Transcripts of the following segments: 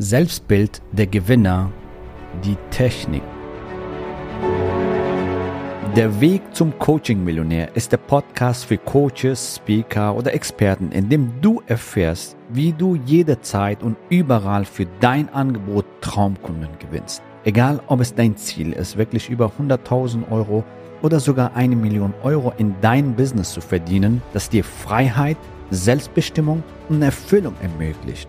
Selbstbild der Gewinner, die Technik. Der Weg zum Coaching-Millionär ist der Podcast für Coaches, Speaker oder Experten, in dem du erfährst, wie du jederzeit und überall für dein Angebot Traumkunden gewinnst. Egal, ob es dein Ziel ist, wirklich über 100.000 Euro oder sogar eine Million Euro in dein Business zu verdienen, das dir Freiheit, Selbstbestimmung und Erfüllung ermöglicht.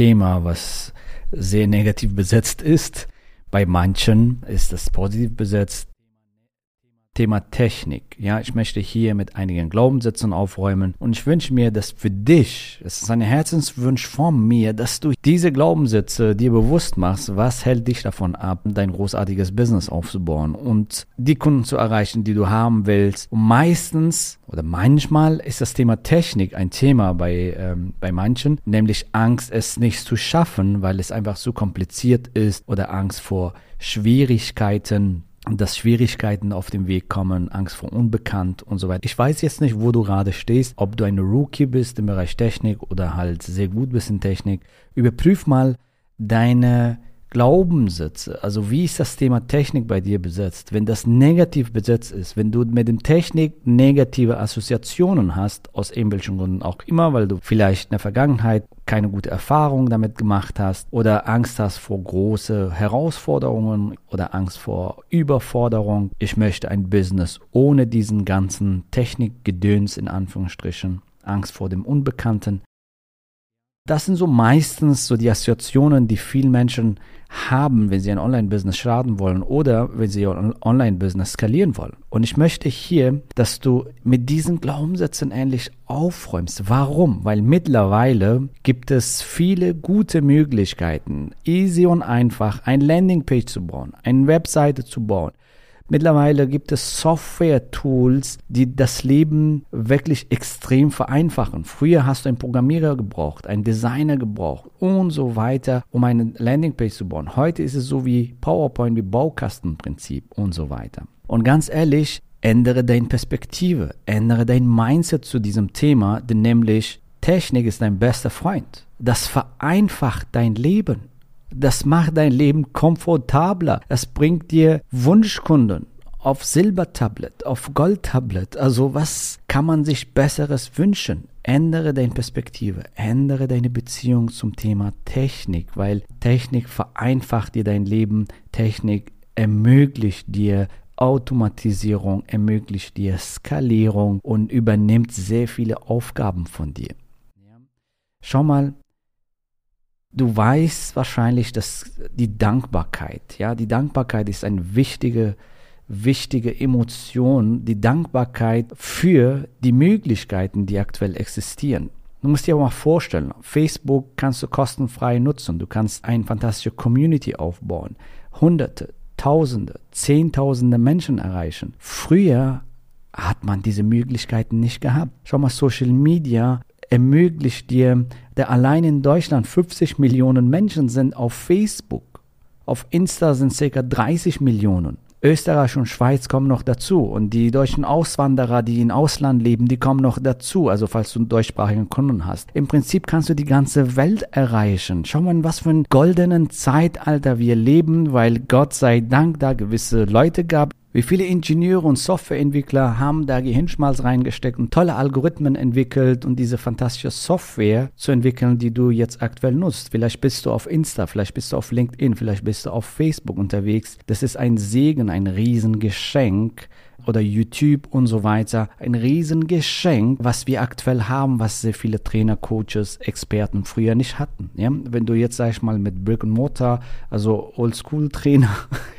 Thema, was sehr negativ besetzt ist. Bei manchen ist es positiv besetzt. Thema Technik. Ja, ich möchte hier mit einigen Glaubenssätzen aufräumen und ich wünsche mir, dass für dich, es ist ein Herzenswunsch von mir, dass du diese Glaubenssätze dir bewusst machst, was hält dich davon ab, dein großartiges Business aufzubauen und die Kunden zu erreichen, die du haben willst. Und meistens oder manchmal ist das Thema Technik ein Thema bei, ähm, bei manchen, nämlich Angst, es nicht zu schaffen, weil es einfach zu kompliziert ist oder Angst vor Schwierigkeiten dass Schwierigkeiten auf dem Weg kommen, Angst vor Unbekannt und so weiter. Ich weiß jetzt nicht, wo du gerade stehst, ob du ein Rookie bist im Bereich Technik oder halt sehr gut bist in Technik. Überprüf mal deine Glaubenssätze, also wie ist das Thema Technik bei dir besetzt? Wenn das negativ besetzt ist, wenn du mit dem Technik negative Assoziationen hast, aus irgendwelchen Gründen auch immer, weil du vielleicht in der Vergangenheit keine gute Erfahrung damit gemacht hast oder Angst hast vor große Herausforderungen oder Angst vor Überforderung. Ich möchte ein Business ohne diesen ganzen Technikgedöns in Anführungsstrichen. Angst vor dem Unbekannten. Das sind so meistens so die Assoziationen, die viele Menschen haben, wenn sie ein Online-Business starten wollen oder wenn sie ihr Online-Business skalieren wollen. Und ich möchte hier, dass du mit diesen Glaubenssätzen ähnlich aufräumst. Warum? Weil mittlerweile gibt es viele gute Möglichkeiten, easy und einfach ein Landingpage zu bauen, eine Webseite zu bauen, Mittlerweile gibt es Software-Tools, die das Leben wirklich extrem vereinfachen. Früher hast du einen Programmierer gebraucht, einen Designer gebraucht und so weiter, um eine Landingpage zu bauen. Heute ist es so wie PowerPoint, wie Baukastenprinzip und so weiter. Und ganz ehrlich, ändere deine Perspektive, ändere dein Mindset zu diesem Thema, denn nämlich Technik ist dein bester Freund. Das vereinfacht dein Leben. Das macht dein Leben komfortabler. Das bringt dir Wunschkunden auf Silbertablet, auf Goldtablet. Also was kann man sich Besseres wünschen? Ändere deine Perspektive, ändere deine Beziehung zum Thema Technik, weil Technik vereinfacht dir dein Leben, Technik ermöglicht dir Automatisierung, ermöglicht dir Skalierung und übernimmt sehr viele Aufgaben von dir. Schau mal, Du weißt wahrscheinlich, dass die Dankbarkeit, ja, die Dankbarkeit ist eine wichtige, wichtige Emotion, die Dankbarkeit für die Möglichkeiten, die aktuell existieren. Du musst dir aber mal vorstellen, Facebook kannst du kostenfrei nutzen. Du kannst eine fantastische Community aufbauen. Hunderte, Tausende, Zehntausende Menschen erreichen. Früher hat man diese Möglichkeiten nicht gehabt. Schau mal, Social Media ermöglicht dir, der allein in Deutschland 50 Millionen Menschen sind auf Facebook. Auf Insta sind ca. 30 Millionen. Österreich und Schweiz kommen noch dazu und die deutschen Auswanderer, die im Ausland leben, die kommen noch dazu, also falls du einen deutschsprachigen Kunden hast. Im Prinzip kannst du die ganze Welt erreichen. Schau mal, was für ein goldenen Zeitalter wir leben, weil Gott sei Dank da gewisse Leute gab, wie viele Ingenieure und Softwareentwickler haben da Gehirnschmalz reingesteckt und tolle Algorithmen entwickelt und diese fantastische Software zu entwickeln, die du jetzt aktuell nutzt. Vielleicht bist du auf Insta, vielleicht bist du auf LinkedIn, vielleicht bist du auf Facebook unterwegs. Das ist ein Segen, ein Riesengeschenk, oder YouTube und so weiter. Ein Riesengeschenk, was wir aktuell haben, was sehr viele Trainer, Coaches, Experten früher nicht hatten. Ja? Wenn du jetzt, sag ich mal, mit Brick and Mortar, also Oldschool-Trainer,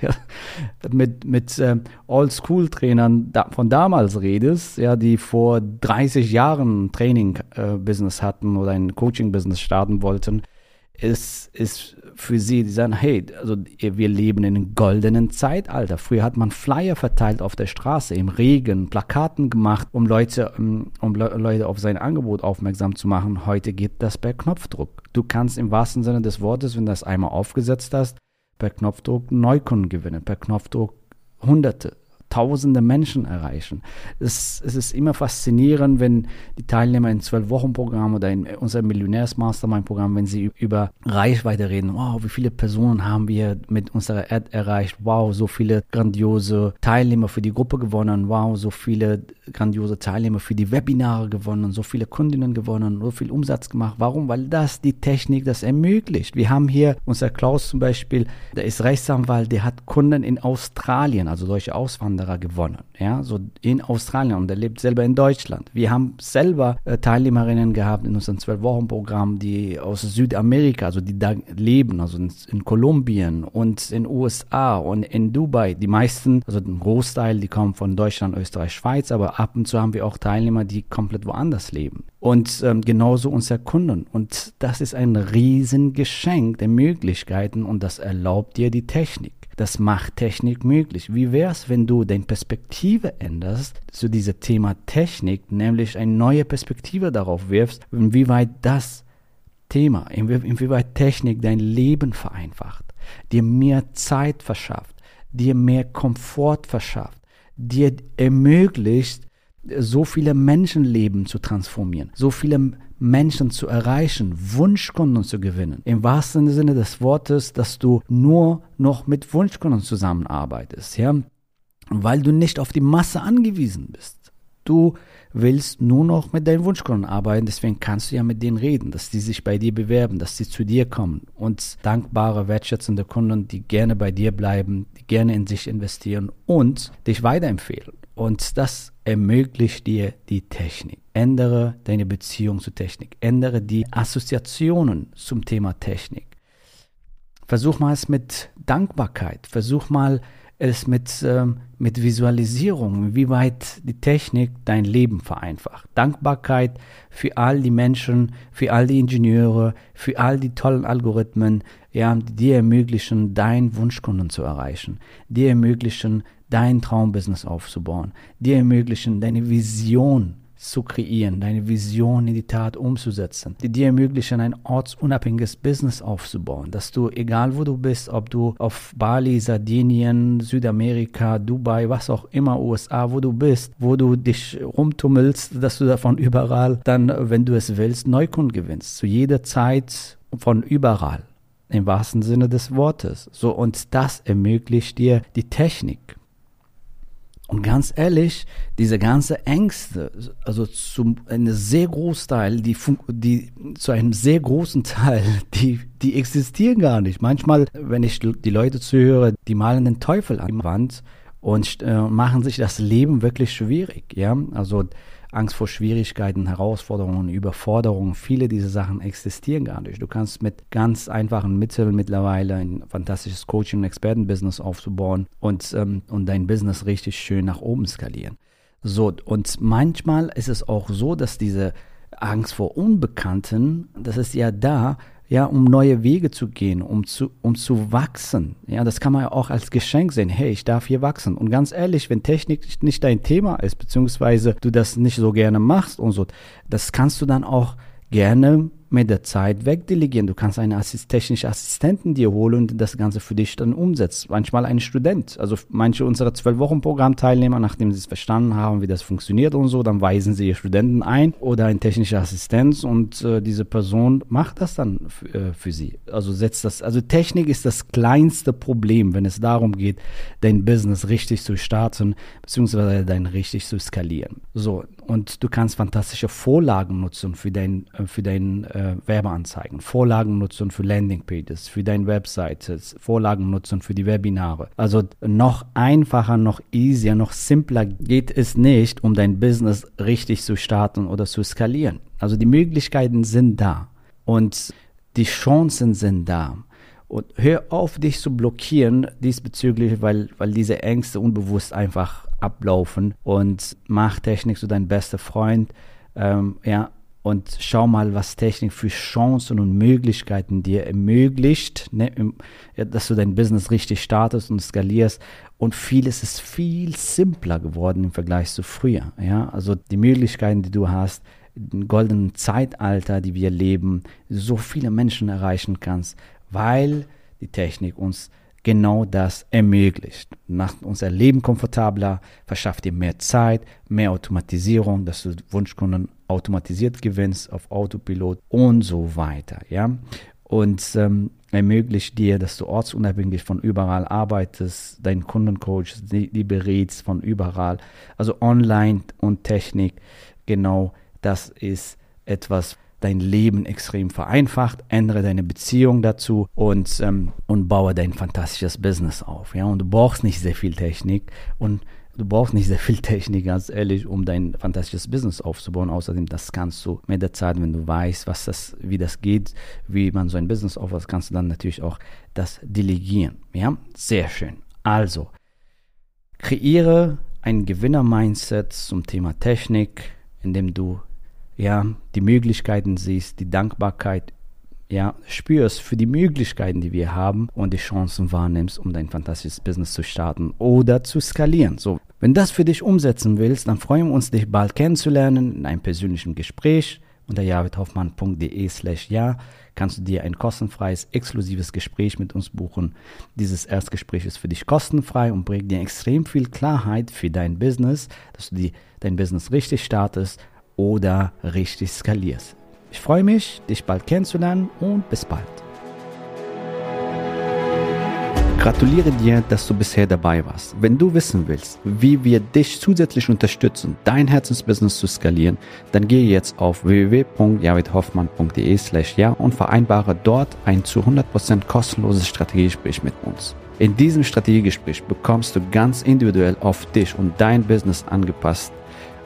mit, mit äh, Oldschool-Trainern da, von damals redest, ja, die vor 30 Jahren Training-Business äh, hatten oder ein Coaching-Business starten wollten, ist, ist für sie, die sagen, hey, also wir leben in einem goldenen Zeitalter. Früher hat man Flyer verteilt auf der Straße, im Regen, Plakaten gemacht, um Leute, um, um Leute auf sein Angebot aufmerksam zu machen. Heute geht das per Knopfdruck. Du kannst im wahrsten Sinne des Wortes, wenn du das einmal aufgesetzt hast, per Knopfdruck Neukunden gewinnen, per Knopfdruck Hunderte, tausende Menschen erreichen. Es, es ist immer faszinierend, wenn die Teilnehmer in zwölf Wochen Programm oder in unserem Millionärs Mastermind Programm, wenn sie über Reichweite reden, wow, wie viele Personen haben wir mit unserer Ad erreicht, wow, so viele grandiose Teilnehmer für die Gruppe gewonnen, wow, so viele grandiose Teilnehmer für die Webinare gewonnen, so viele Kundinnen gewonnen, so viel Umsatz gemacht. Warum? Weil das die Technik das ermöglicht. Wir haben hier unser Klaus zum Beispiel, der ist Rechtsanwalt, der hat Kunden in Australien, also solche Auswanderer Wanderer gewonnen, ja, so in Australien und er lebt selber in Deutschland. Wir haben selber äh, Teilnehmerinnen gehabt in unserem Zwölf-Wochen-Programm, die aus Südamerika, also die da leben, also in, in Kolumbien und in USA und in Dubai. Die meisten, also ein Großteil, die kommen von Deutschland, Österreich, Schweiz, aber ab und zu haben wir auch Teilnehmer, die komplett woanders leben. Und ähm, genauso unsere Kunden. Und das ist ein Riesengeschenk der Möglichkeiten und das erlaubt dir die Technik. Das macht Technik möglich. Wie wäre es, wenn du deine Perspektive änderst zu diesem Thema Technik, nämlich eine neue Perspektive darauf wirfst, inwieweit das Thema, inwieweit Technik dein Leben vereinfacht, dir mehr Zeit verschafft, dir mehr Komfort verschafft, dir ermöglicht, so viele Menschenleben zu transformieren, so viele Menschen zu erreichen, Wunschkunden zu gewinnen. Im wahrsten Sinne des Wortes, dass du nur noch mit Wunschkunden zusammenarbeitest, ja, weil du nicht auf die Masse angewiesen bist. Du willst nur noch mit deinen Wunschkunden arbeiten, deswegen kannst du ja mit denen reden, dass die sich bei dir bewerben, dass sie zu dir kommen und dankbare, wertschätzende Kunden, die gerne bei dir bleiben, die gerne in sich investieren und dich weiterempfehlen. Und das ermöglicht dir die Technik. Ändere deine Beziehung zur Technik. Ändere die Assoziationen zum Thema Technik. Versuch mal es mit Dankbarkeit. Versuch mal es mit, ähm, mit Visualisierung, wie weit die Technik dein Leben vereinfacht. Dankbarkeit für all die Menschen, für all die Ingenieure, für all die tollen Algorithmen, ja, die dir ermöglichen, deinen Wunschkunden zu erreichen, die ermöglichen, dein Traumbusiness aufzubauen, dir ermöglichen, deine Vision zu kreieren, deine Vision in die Tat umzusetzen, die dir ermöglichen, ein ortsunabhängiges Business aufzubauen, dass du, egal wo du bist, ob du auf Bali, Sardinien, Südamerika, Dubai, was auch immer, USA, wo du bist, wo du dich rumtummelst, dass du davon überall dann, wenn du es willst, Neukunden gewinnst, zu jeder Zeit von überall, im wahrsten Sinne des Wortes. So, und das ermöglicht dir die Technik. Und ganz ehrlich, diese ganze Ängste, also zum einem sehr großen die, die zu einem sehr großen Teil, die, die existieren gar nicht. Manchmal, wenn ich die Leute zuhöre, die malen den Teufel an die Wand und äh, machen sich das Leben wirklich schwierig. Ja, also Angst vor Schwierigkeiten, Herausforderungen, Überforderungen, viele dieser Sachen existieren gar nicht. Du kannst mit ganz einfachen Mitteln mittlerweile ein fantastisches Coaching- und Expertenbusiness aufzubauen und, ähm, und dein Business richtig schön nach oben skalieren. So, und manchmal ist es auch so, dass diese Angst vor Unbekannten, das ist ja da, ja, um neue Wege zu gehen, um zu, um zu wachsen. Ja, das kann man ja auch als Geschenk sehen. Hey, ich darf hier wachsen. Und ganz ehrlich, wenn Technik nicht dein Thema ist, beziehungsweise du das nicht so gerne machst und so, das kannst du dann auch gerne mit der Zeit wegdelegieren. Du kannst einen Assist technischen Assistenten dir holen und das Ganze für dich dann umsetzt. Manchmal ein Student. Also manche unserer zwölf Wochen Programmteilnehmer, nachdem sie es verstanden haben, wie das funktioniert und so, dann weisen sie ihr Studenten ein oder ein technischer Assistent und äh, diese Person macht das dann äh, für sie. Also setzt das. Also Technik ist das kleinste Problem, wenn es darum geht, dein Business richtig zu starten beziehungsweise dein richtig zu skalieren. So und du kannst fantastische Vorlagen nutzen für dein äh, für dein äh, äh, Werbeanzeigen, Vorlagen nutzen für Landingpages, für deine Webseite, Vorlagen nutzen für die Webinare. Also noch einfacher, noch easier, noch simpler geht es nicht, um dein Business richtig zu starten oder zu skalieren. Also die Möglichkeiten sind da und die Chancen sind da. Und hör auf, dich zu blockieren diesbezüglich, weil, weil diese Ängste unbewusst einfach ablaufen und mach Technik zu deinem besten Freund. Ähm, ja, und schau mal, was Technik für Chancen und Möglichkeiten dir ermöglicht, ne, dass du dein Business richtig startest und skalierst. Und vieles ist viel simpler geworden im Vergleich zu früher. Ja? Also die Möglichkeiten, die du hast, im goldenen Zeitalter, die wir leben, so viele Menschen erreichen kannst, weil die Technik uns genau das ermöglicht. Macht unser Leben komfortabler, verschafft dir mehr Zeit, mehr Automatisierung, dass du Wunschkunden automatisiert gewinnst auf Autopilot und so weiter. Ja? Und ähm, ermöglicht dir, dass du ortsunabhängig von überall arbeitest, deinen Kundencoach, die, die berätst von überall. Also online und Technik, genau das ist etwas, dein Leben extrem vereinfacht, ändere deine Beziehung dazu und, ähm, und baue dein fantastisches Business auf. Ja? Und du brauchst nicht sehr viel Technik und du brauchst nicht sehr viel Technik, ganz ehrlich, um dein fantastisches Business aufzubauen. Außerdem, das kannst du mit der Zeit, wenn du weißt, was das, wie das geht, wie man so ein Business aufbaut, kannst du dann natürlich auch das delegieren. Ja, sehr schön. Also, kreiere ein Gewinner-Mindset zum Thema Technik, indem du ja, die Möglichkeiten siehst, die Dankbarkeit ja, spürst für die Möglichkeiten, die wir haben und die Chancen wahrnimmst, um dein fantastisches Business zu starten oder zu skalieren. So, wenn das für dich umsetzen willst, dann freuen wir uns, dich bald kennenzulernen in einem persönlichen Gespräch. Unter javidhoffmann.de slash ja kannst du dir ein kostenfreies, exklusives Gespräch mit uns buchen. Dieses Erstgespräch ist für dich kostenfrei und bringt dir extrem viel Klarheit für dein Business, dass du die, dein Business richtig startest oder richtig skalierst. Ich freue mich, dich bald kennenzulernen und bis bald. Gratuliere dir, dass du bisher dabei warst. Wenn du wissen willst, wie wir dich zusätzlich unterstützen, dein Herzensbusiness zu skalieren, dann gehe jetzt auf www.javidhoffmann.de slash ja und vereinbare dort ein zu 100% kostenloses Strategiegespräch mit uns. In diesem Strategiegespräch bekommst du ganz individuell auf dich und dein Business angepasst